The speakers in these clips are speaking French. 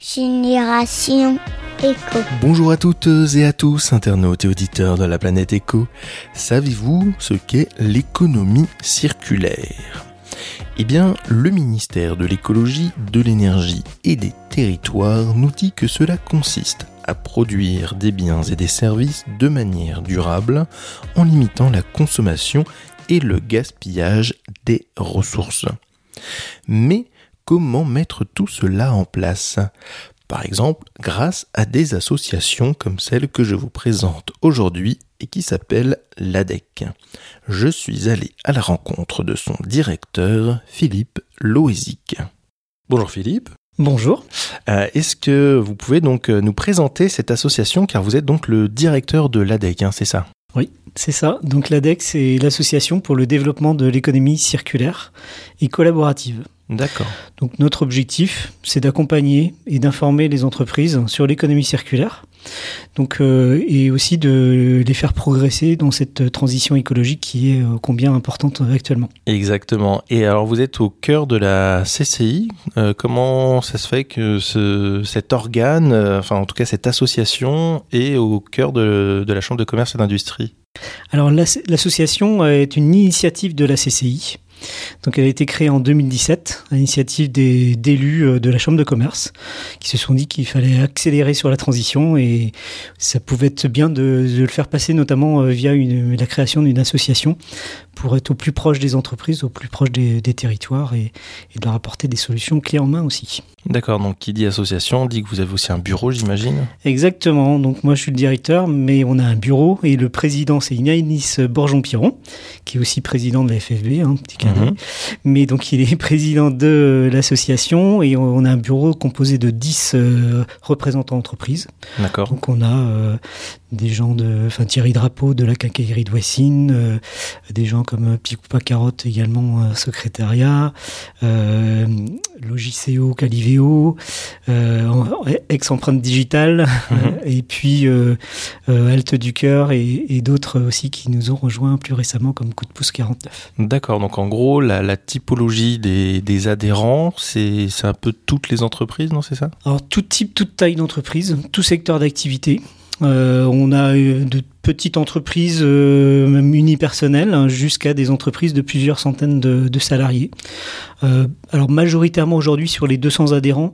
Génération Éco. Bonjour à toutes et à tous, internautes et auditeurs de la planète Éco. Savez-vous ce qu'est l'économie circulaire? Eh bien, le ministère de l'écologie, de l'énergie et des territoires nous dit que cela consiste à produire des biens et des services de manière durable en limitant la consommation et le gaspillage des ressources. Mais comment mettre tout cela en place Par exemple, grâce à des associations comme celle que je vous présente aujourd'hui et qui s'appelle l'ADEC. Je suis allé à la rencontre de son directeur, Philippe Loézic. Bonjour Philippe. Bonjour. Euh, Est-ce que vous pouvez donc euh, nous présenter cette association car vous êtes donc le directeur de l'ADEC, hein, c'est ça? Oui, c'est ça. Donc l'ADEC, c'est l'association pour le développement de l'économie circulaire et collaborative. D'accord. Donc notre objectif, c'est d'accompagner et d'informer les entreprises sur l'économie circulaire, donc euh, et aussi de les faire progresser dans cette transition écologique qui est euh, combien importante actuellement. Exactement. Et alors vous êtes au cœur de la CCI. Euh, comment ça se fait que ce, cet organe, euh, enfin en tout cas cette association, est au cœur de, de la Chambre de commerce et d'industrie? Alors l'ass- l'association est une initiative de la CCI. Donc elle a été créée en 2017 à l'initiative des- d'élus euh, de la Chambre de commerce qui se sont dit qu'il fallait accélérer sur la transition et ça pouvait être bien de, le faire passer notamment euh, via la création d'une association pour être au plus proche des entreprises, au plus proche des, des territoires et, et de leur apporter des solutions clés en main aussi. D'accord. Donc qui dit association dit que vous avez aussi un bureau, j'imagine. Exactement. Donc moi je suis le directeur, mais on a un bureau et le président c'est Inaïs Borjon-Piron, qui est aussi président de la FFB, hein, petit d'œil. Mhm. Mais donc il est président de l'association et on a un bureau composé de 10 euh, représentants d'entreprises. D'accord. Donc on a euh, des gens de, enfin Thierry Drapeau de la quincaillerie de Voissine, euh, des gens comme euh, Petit Coupa Carotte également euh, secrétariat, euh, Logiceo Caliveo, euh, ex empreinte digitale, Mhm. et puis Halte du cœur et, et d'autres aussi qui nous ont rejoints plus récemment comme Coup de pouce 49. D'accord. Donc en gros, la, la typologie des, des adhérents, c'est un peu toutes les entreprises, non C'est ça? Alors tout type, toute taille d'entreprise, tout secteur d'activité. Euh, on a de petites entreprises, euh, même unipersonnelles, hein, jusqu'à des entreprises de plusieurs centaines de, de salariés. Euh, alors majoritairement aujourd'hui sur les 200 adhérents,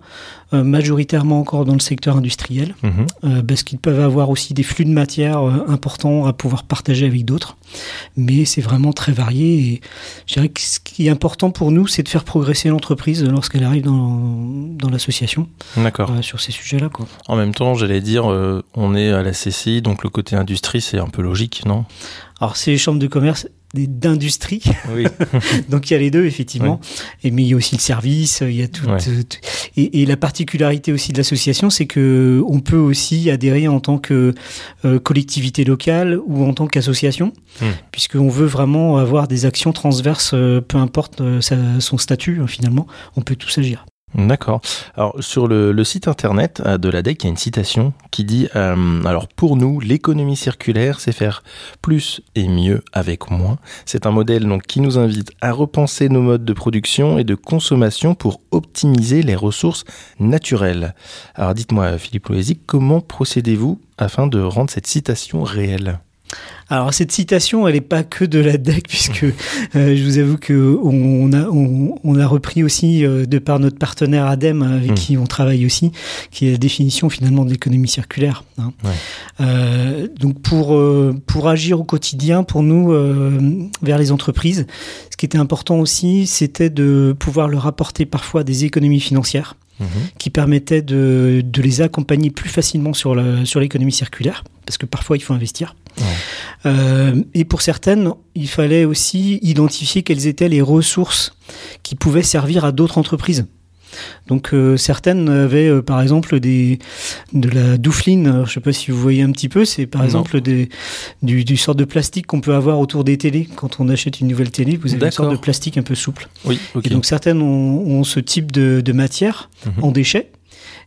euh, majoritairement encore dans le secteur industriel, Mhm. parce qu'ils peuvent avoir aussi des flux de matière importants à pouvoir partager avec d'autres. Mais c'est vraiment très varié et je dirais que ce qui est important pour nous, c'est de faire progresser l'entreprise lorsqu'elle arrive dans, dans l'association D'accord. euh, sur ces sujets-là. En même temps, j'allais dire, euh, on est à la CCI, donc le côté industrie, c'est un peu logique, non? Alors, c'est les chambres de commerce d'industrie, Oui. donc il y a les deux, effectivement. Et, mais il y a aussi le service, il y a tout. Ouais. euh, tout- et, et la particularité aussi de l'association, c'est que on peut aussi adhérer en tant que euh, collectivité locale ou en tant qu'association, Hmm. puisqu'on veut vraiment avoir des actions transverses, euh, peu importe euh, sa- son statut, hein, finalement, on peut tous agir. D'accord. Alors sur le, site internet euh, de l'ADEC, il y a une citation qui dit euh, alors pour nous, l'économie circulaire, c'est faire plus et mieux avec moins. C'est un modèle donc qui nous invite à repenser nos modes de production et de consommation pour optimiser les ressources naturelles. Alors dites-moi, Philippe Loisic, comment procédez-vous afin de rendre cette citation réelle? Alors cette citation, elle n'est pas que de la DEC, puisque euh, je vous avoue que on a, on, on a repris aussi euh, de par notre partenaire ADEME avec Mm. qui on travaille aussi, qui est la définition finalement de l'économie circulaire. hein. Ouais. Euh, donc pour pour agir au quotidien, pour nous vers les entreprises, ce qui était important aussi, c'était de pouvoir leur apporter parfois des économies financières Mhm. qui permettaient de, de les accompagner plus facilement sur la- sur l'économie circulaire, parce que parfois il faut investir. Ouais. Euh, et pour certaines, il fallait aussi identifier quelles étaient les ressources qui pouvaient servir à d'autres entreprises. Donc euh, certaines avaient euh, par exemple des de la doufline, je sais pas si vous voyez un petit peu, c'est par Non. exemple des du, du sort de plastique qu'on peut avoir autour des télés quand on achète une nouvelle télé, vous avez une sorte de plastique un peu souple. Oui. Et donc certaines ont, ont ce type de, de matière Mhm. en déchets.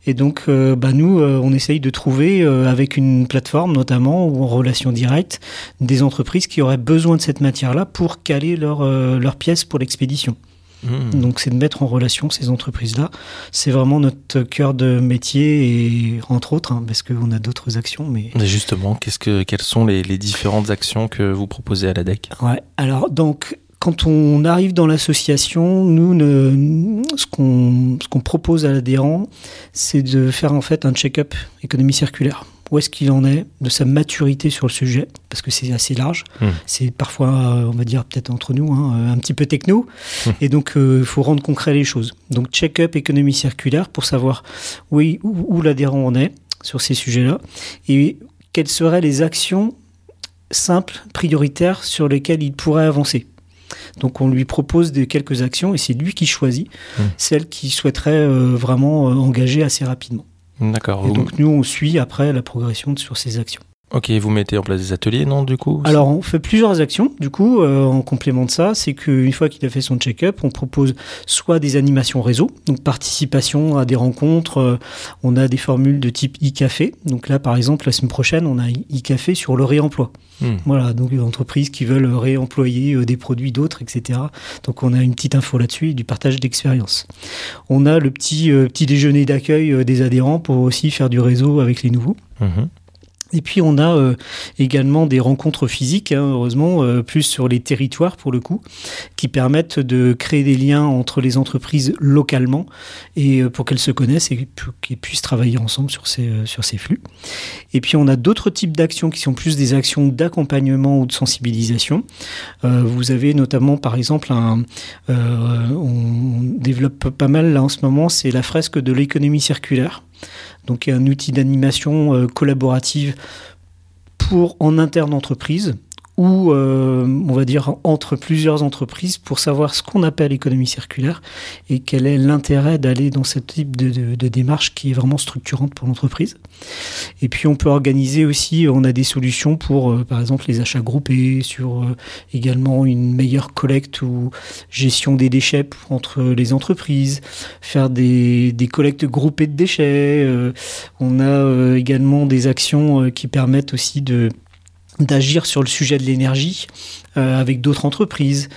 Et donc, euh, bah, nous, euh, on essaye de trouver, euh, avec une plateforme notamment, ou en relation directe, des entreprises qui auraient besoin de cette matière-là pour caler leur, leurs pièces pour l'expédition. Mmh. Donc c'est de mettre en relation ces entreprises-là. C'est vraiment notre cœur de métier et entre autres, hein, parce qu'on a d'autres actions. Mais justement, qu'est-ce que, quelles sont les, les différentes actions que vous proposez à l'ADEC ouais. Alors donc quand on arrive dans l'association, nous, ne- ce qu'on ce qu'on propose à l'adhérent, c'est de faire en fait un check-up économie circulaire. Où est-ce qu'il en est de sa maturité sur le sujet Parce que c'est assez large. Hmm. C'est parfois, euh, on va dire peut-être entre nous, hein, un petit peu techno. Hmm. Et donc, euh, il faut rendre concret les choses. Donc, check-up économie circulaire pour savoir où, où l'adhérent en est sur ces sujets-là et quelles seraient les actions simples, prioritaires sur lesquelles il pourrait avancer. Donc on lui propose des, quelques actions et c'est lui qui choisit Hmm. celles qu'il souhaiterait euh, vraiment euh, engager assez rapidement. D'accord. Et donc nous on suit après la progression sur ces actions. Ok, vous mettez en place des ateliers, non, du coup Alors on fait plusieurs actions du coup euh, en complément de ça, c'est qu'une fois qu'il a fait son check-up, on propose soit des animations réseau, donc participation à des rencontres, euh, on a des formules de type e-café. Donc là par exemple la semaine prochaine on a e-café sur le réemploi. Hmm. Voilà, donc des entreprises qui veulent réemployer euh, des produits d'autres, etc. Donc on a une petite info là-dessus et du partage d'expérience. On a le petit, petit déjeuner d'accueil des adhérents pour aussi faire du réseau avec les nouveaux. Mhm. Et puis on a euh, également des rencontres physiques, hein, heureusement, euh, plus sur les territoires pour le coup, qui permettent de créer des liens entre les entreprises localement et euh, pour qu'elles se connaissent et qu'elles puissent travailler ensemble sur ces, sur ces flux. Et puis on a d'autres types d'actions qui sont plus des actions d'accompagnement ou de sensibilisation. Vous avez notamment par exemple un, on développe pas mal là en ce moment, c'est la fresque de l'économie circulaire. Donc un outil d'animation euh, collaborative pour en interne entreprise ou euh, on va dire entre plusieurs entreprises pour savoir ce qu'on appelle économie circulaire et quel est l'intérêt d'aller dans ce type de, de- de démarche qui est vraiment structurante pour l'entreprise. Et puis on peut organiser aussi, on a des solutions pour euh, par exemple les achats groupés, sur euh, également une meilleure collecte ou gestion des déchets pour- entre les entreprises, faire des, des collectes groupées de déchets. euh, on a également des actions qui permettent aussi de d'agir sur le sujet de l'énergie euh, avec d'autres entreprises.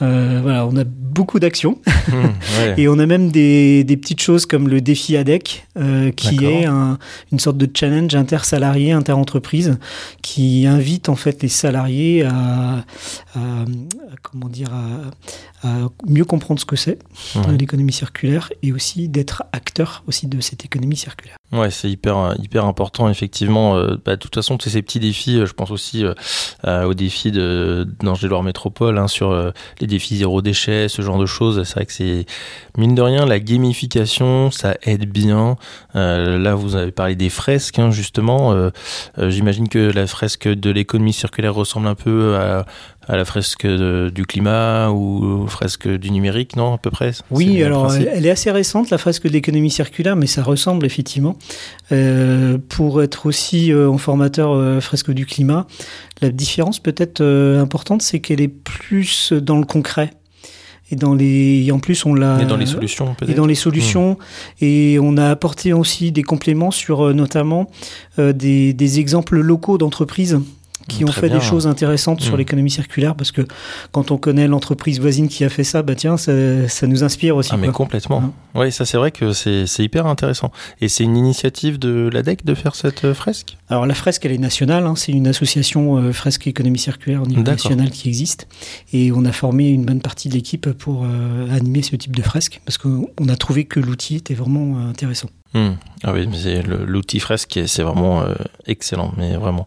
Euh, voilà, on a beaucoup d'actions ouais. et on a même des, des petites choses comme le défi ADEC, euh, qui est un- une sorte de challenge intersalarié, interentreprise, qui invite en fait les salariés à, à- à- comment dire, à, à mieux comprendre ce que c'est euh, l'économie circulaire et aussi d'être acteur aussi de cette économie circulaire. Ouais, c'est hyper hyper important effectivement. Euh, bah, de toute façon, tous ces petits défis, je pense aussi aux défis de d'Angers-Loire Métropole hein, sur les défis zéro déchet, ce genre de choses. C'est vrai que c'est mine de rien la gamification, ça aide bien. Euh, là, vous avez parlé des fresques hein, justement. Euh, euh, J'imagine que la fresque de l'économie circulaire ressemble un peu à, à la fresque de- du climat ou fresque du numérique, non à peu près? Oui, alors elle est assez récente, la fresque de l'économie circulaire, mais ça ressemble effectivement. Euh, pour être aussi euh, en formateur euh, fresque du climat, la différence peut-être euh, importante, c'est qu'elle est plus dans le concret. Et, dans les, et en plus, on l'a. Et dans les solutions et peut-être. dans les solutions. Et on a apporté aussi des compléments sur notamment euh, des, des exemples locaux d'entreprises qui ont Très fait bien. des choses intéressantes sur Mm. l'économie circulaire parce que quand on connaît l'entreprise voisine qui a fait ça, bah tiens, ça, ça nous inspire aussi. Ah mais complètement. Hein. Oui, ça c'est vrai que c'est hyper intéressant. Et c'est une initiative de l'ADEC de faire cette euh, fresque? Alors la fresque, elle est nationale, hein, c'est une association euh, fresque économie circulaire au niveau national qui existe. Et on a formé une bonne partie de l'équipe pour euh, animer ce type de fresque parce qu'on on a trouvé que l'outil était vraiment intéressant. Hmm. Ah oui, mais l'outil fresque, c'est vraiment euh, excellent, mais vraiment.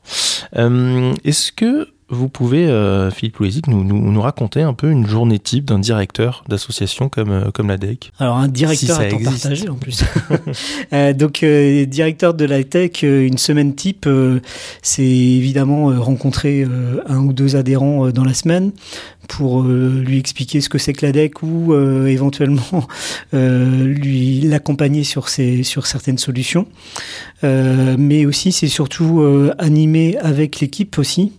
Euh, Est-ce que vous pouvez, euh, Philippe Louisic, nous, nous, nous raconter un peu une journée type d'un directeur d'association comme, euh, comme l'ADEC Alors un directeur Si à temps partagé en plus. Euh, donc euh, directeur de la tech, une semaine type, c'est évidemment rencontrer un ou deux adhérents dans la semaine pour lui expliquer ce que c'est que la DEC ou éventuellement lui l'accompagner sur ses sur certaines solutions. Mais aussi c'est surtout animer avec l'équipe aussi.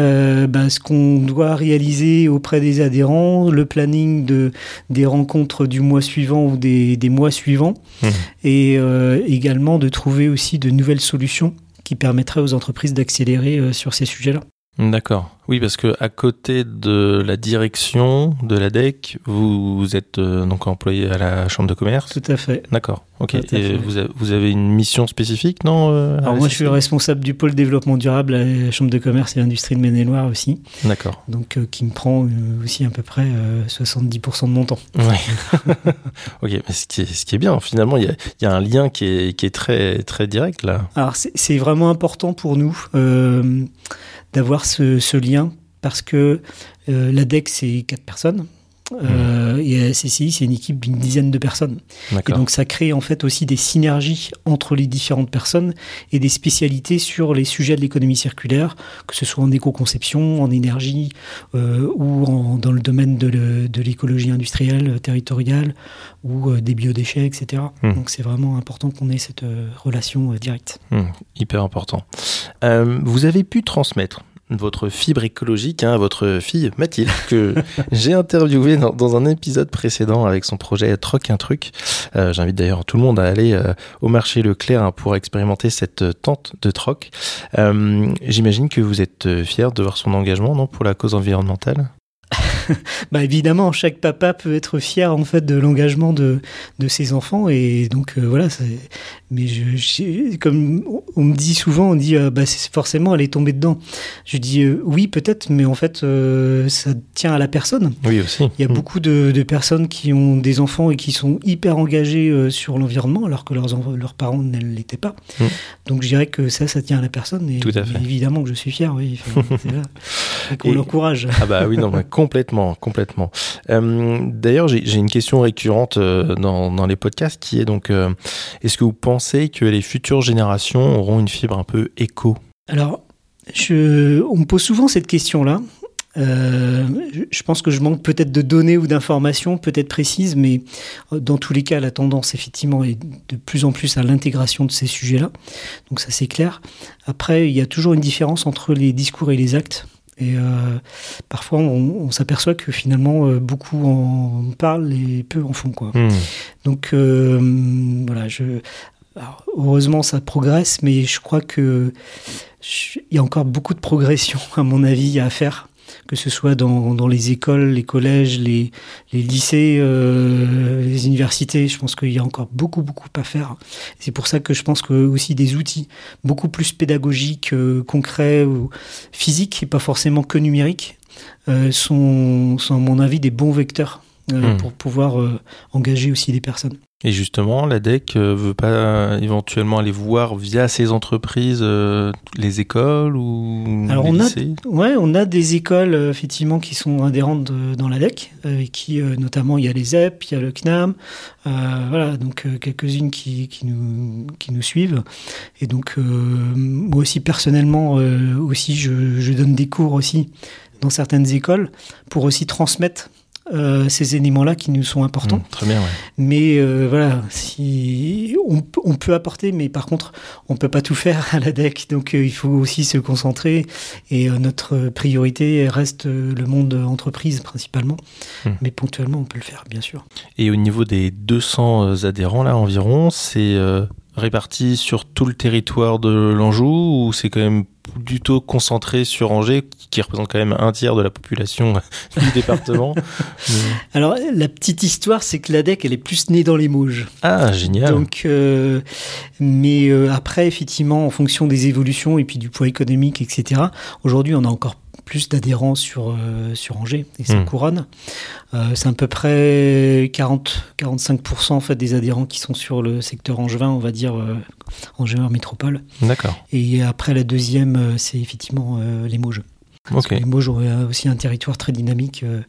Euh, bah, ce qu'on doit réaliser auprès des adhérents, le planning de, des rencontres du mois suivant ou des, des mois suivants, Mhm. et euh, également de trouver aussi de nouvelles solutions qui permettraient aux entreprises d'accélérer euh, sur ces sujets-là. D'accord. Oui, parce que à côté de la direction de la DEC, vous, êtes euh, donc employé à la chambre de commerce. Tout à fait. D'accord. Ok. Et vous, avez, une mission spécifique, non euh, Alors moi, je suis le responsable du pôle développement durable à la chambre de commerce et industrie de Maine-et-Loire aussi. D'accord. Donc euh, qui me prend aussi à peu près 70% de mon temps. Oui. ok, mais ce qui, est, ce qui est bien, finalement, il y a, un lien qui est, qui est très très direct là. Alors c'est vraiment important pour nous d'avoir ce, ce, lien parce que euh, l'ADEC, c'est quatre personnes. Euh, et CCI, c'est une équipe d'une dizaine de personnes. Et donc, ça crée en fait aussi des synergies entre les différentes personnes et des spécialités sur les sujets de l'économie circulaire, que ce soit en éco-conception, en énergie euh, ou en, dans le domaine de l'écologie industrielle, territoriale ou euh, des biodéchets, etc. Mmh. Donc, c'est vraiment important qu'on ait cette euh, relation euh, directe. Mmh. Hyper important. vous avez pu transmettre votre fibre écologique hein, votre fille Mathilde, que j'ai interviewé dans, un épisode précédent avec son projet Troc un truc. Euh, j'invite d'ailleurs tout le monde à aller euh, au marché Leclerc hein, pour expérimenter cette tente de troc. Euh, j'imagine que vous êtes fier de voir son engagement non, pour la cause environnementale? bah évidemment, chaque papa peut être fier en fait de l'engagement de, de ses enfants et donc euh, voilà. Mais je, comme on me dit souvent, on dit euh, bah forcément elle est tombée dedans. Je dis euh, oui peut-être, mais en fait ça tient à la personne. Oui aussi. Il y a mm. beaucoup de, de, personnes qui ont des enfants et qui sont hyper engagés sur l'environnement alors que leurs leurs parents ne l'étaient pas. Mm. Donc je dirais que ça ça tient à la personne et Tout à fait. évidemment que je suis fier. Oui, qu'on l'encourage. Ah bah oui non complètement complètement. Euh, d'ailleurs, j'ai une question récurrente euh, dans, les podcasts qui est donc, euh, est-ce que vous pensez que les futures générations auront une fibre un peu éco? Alors, je, on me pose souvent cette question-là. je pense que je manque peut-être de données ou d'informations peut-être précises, mais dans tous les cas, la tendance effectivement est de plus en plus à l'intégration de ces sujets-là. Donc ça c'est clair. Après, il y a toujours une différence entre les discours et les actes. Et euh, parfois, on, s'aperçoit que finalement, euh, beaucoup en parlent et peu en font. Quoi. Hmm. Donc, euh, voilà, je, heureusement, ça progresse, mais je crois que il y a encore beaucoup de progression, à mon avis, à faire que ce soit dans, dans les écoles, les collèges, les, les lycées, euh, les universités. Je pense qu'il y a encore beaucoup, beaucoup à faire. C'est pour ça que je pense que aussi des outils beaucoup plus pédagogiques, euh, concrets ou physiques, et pas forcément que numériques, euh, sont, sont, à mon avis, des bons vecteurs euh, hmm. pour pouvoir euh, engager aussi des personnes. Et justement, la DEC euh, veut pas éventuellement aller voir via ces entreprises les écoles ou Alors les on lycées? A, ouais, on a des écoles effectivement qui sont adhérentes dans la DEC, et qui notamment il y a les EP, il y a le CNAM, voilà, donc quelques-unes qui, qui, nous qui nous suivent. Et donc moi aussi personnellement aussi je, je donne des cours aussi dans certaines écoles pour aussi transmettre euh, ces éléments-là qui nous sont importants. Mmh, très bien, ouais. Mais euh, voilà, si on, on, peut apporter, mais par contre, on peut pas tout faire à la DEC, donc euh, il faut aussi se concentrer. Et notre priorité reste le monde entreprise principalement, mmh. mais ponctuellement, on peut le faire, bien sûr. Et au niveau des 200 adhérents là environ, c'est réparti sur tout le territoire de l'Anjou ou c'est quand même plutôt concentré sur Angers, qui représente quand même un tiers de la population du département. Alors, la petite histoire, c'est que l'ADEC, elle est plus née dans les Mauges. Ah, génial. Donc, euh, mais euh, après, effectivement, en fonction des évolutions et puis du poids économique, etc., aujourd'hui, on a encore plus d'adhérents sur, euh, sur Angers et sa hmm. couronne. Euh, c'est à peu près 40-45% en fait, des adhérents qui sont sur le secteur angevin, on va dire euh, Angers métropole. D'accord. Et après la deuxième, c'est effectivement les Mauges. Parce que Limoges aurait aussi un territoire très dynamique euh,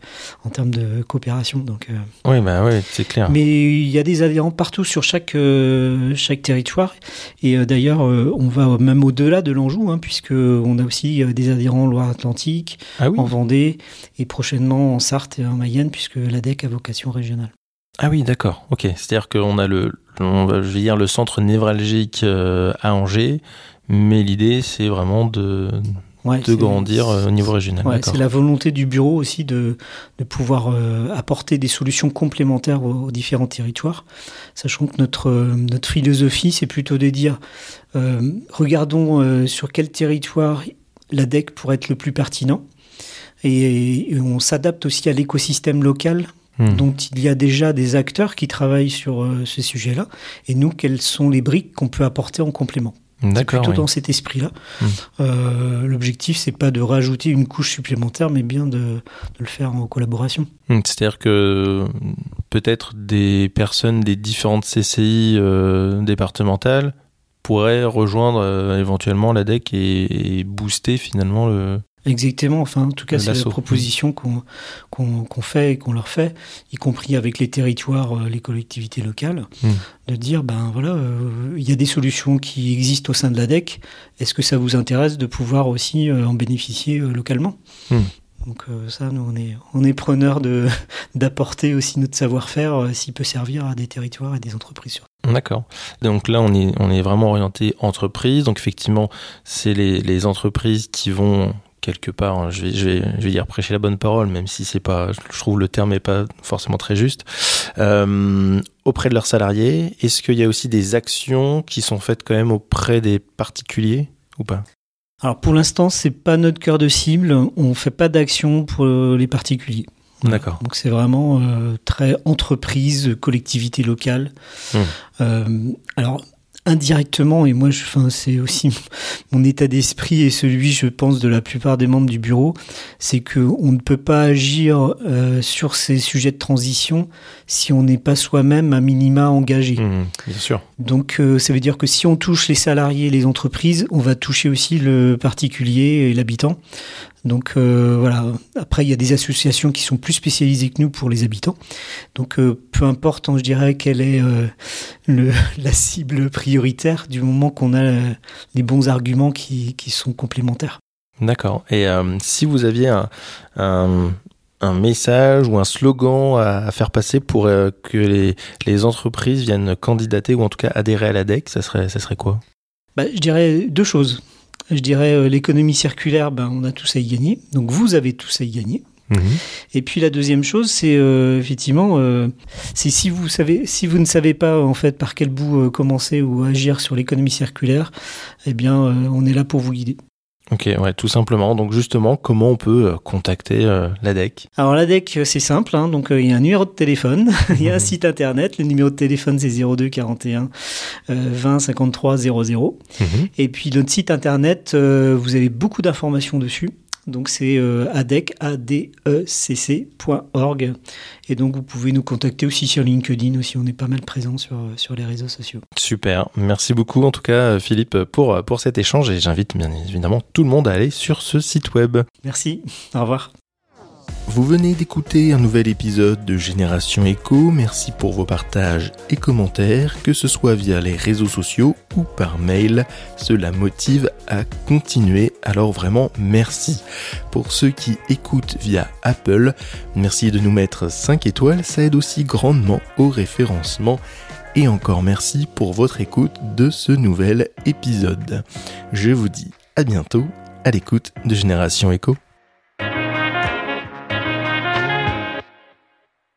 en termes de coopération. Donc, euh. oui, bah ouais, c'est clair. Mais il y a des adhérents partout sur chaque, euh, chaque territoire. Et d'ailleurs, on va même au-delà de l'Anjou, hein, puisqu'on a aussi des adhérents en Loire-Atlantique, ah en Vendée, et prochainement en Sarthe et en Mayenne, puisque l'ADEC a vocation régionale. Ah oui, d'accord. Ok. C'est-à-dire qu'on a le, on va, dire, le centre névralgique à Angers, mais l'idée, c'est vraiment de de grandir euh, au niveau régional. c'est la volonté du bureau aussi de, de pouvoir euh, apporter des solutions complémentaires aux, différents territoires, sachant que notre, euh, notre philosophie, c'est plutôt de dire, regardons sur quel territoire l'ADEC pour être le plus pertinent. Et, on s'adapte aussi à l'écosystème local hmm. dont il y a déjà des acteurs qui travaillent sur euh, ce sujet-là. Et nous, quelles sont les briques qu'on peut apporter en complément D'accord. Plutôt dans cet esprit-là. Hmm. Euh, L'objectif, c'est pas de rajouter une couche supplémentaire, mais bien de, de le faire en collaboration. Hmm. C'est-à-dire que peut-être des personnes des différentes CCI euh, départementales pourraient rejoindre euh, éventuellement l'ADEC et, et booster finalement le, Exactement. Enfin, en tout cas, c'est la proposition qu'on fait et qu'on leur fait, y compris avec les territoires, euh, les collectivités locales, hmm. de dire ben voilà, euh, il y a des solutions qui existent au sein de l'ADEC. Est-ce que ça vous intéresse de pouvoir aussi euh, en bénéficier localement? Hmm. Donc ça, nous, on est, on est preneur d'apporter aussi notre savoir-faire s'il peut servir à des territoires et des entreprises. D'accord. Donc là, on est, on est vraiment orienté entreprise. Donc effectivement, c'est les, les entreprises qui vont quelque part, hein, je, vais, je, vais, je vais dire prêcher la bonne parole, même si c'est pas, je trouve le terme n'est pas forcément très juste, euh, auprès de leurs salariés. Est-ce qu'il y a aussi des actions qui sont faites quand même auprès des particuliers ou pas? Alors pour l'instant, c'est pas notre cœur de cible. On fait pas d'action pour les particuliers. D'accord. Donc c'est vraiment euh, très entreprise, collectivité locale. Mmh. Euh, alors indirectement, et moi, je, enfin, c'est aussi mon état d'esprit et celui, je pense, de la plupart des membres du bureau, c'est que on ne peut pas agir euh, sur ces sujets de transition si on n'est pas soi-même à minima engagé. Mmh, bien sûr. Donc, euh, ça veut dire que si on touche les salariés, les entreprises, on va toucher aussi le particulier et l'habitant. Donc euh, voilà. Après, il y a des associations qui sont plus spécialisées que nous pour les habitants. Donc euh, peu importe, hein, je dirais quelle est euh, le, la cible prioritaire du moment qu'on a les bons arguments qui, qui sont complémentaires. D'accord. Et si vous aviez un, un, un, message ou un slogan à, faire passer pour que les, les, entreprises viennent candidater ou en tout cas adhérer à l'ADEC, ça serait, ça serait quoi? Bah, Je dirais deux choses je dirais euh, l'économie circulaire, ben, on a tous à y gagner. Donc vous avez tous à y gagner. Mhm. Et puis la deuxième chose, c'est euh, effectivement, euh, c'est si vous savez, si vous ne savez pas en fait par quel bout commencer ou agir sur l'économie circulaire, eh bien, on est là pour vous guider. Ok, ouais, tout simplement. Donc justement, comment on peut euh, contacter euh, l'ADEC Alors l'ADEC, euh, c'est simple. Hein. donc il y a un numéro de téléphone, il y a un mhm. site internet. Le numéro de téléphone c'est 02 41 20 53 00. Et puis notre site internet, vous avez beaucoup d'informations dessus. Donc c'est euh, adec, adecc.org. Et donc vous pouvez nous contacter aussi sur LinkedIn, aussi on est pas mal présent sur, sur les réseaux sociaux. Super, merci beaucoup en tout cas Philippe pour, pour cet échange et j'invite bien évidemment tout le monde à aller sur ce site web. Merci, au revoir. Vous venez d'écouter un nouvel épisode de Génération Echo. Merci pour vos partages et commentaires, que ce soit via les réseaux sociaux ou par mail. Cela motive à continuer, alors vraiment merci. Pour ceux qui écoutent via Apple, merci de nous mettre 5 étoiles, ça aide aussi grandement au référencement. Et encore merci pour votre écoute de ce nouvel épisode. Je vous dis à bientôt à l'écoute de Génération Echo.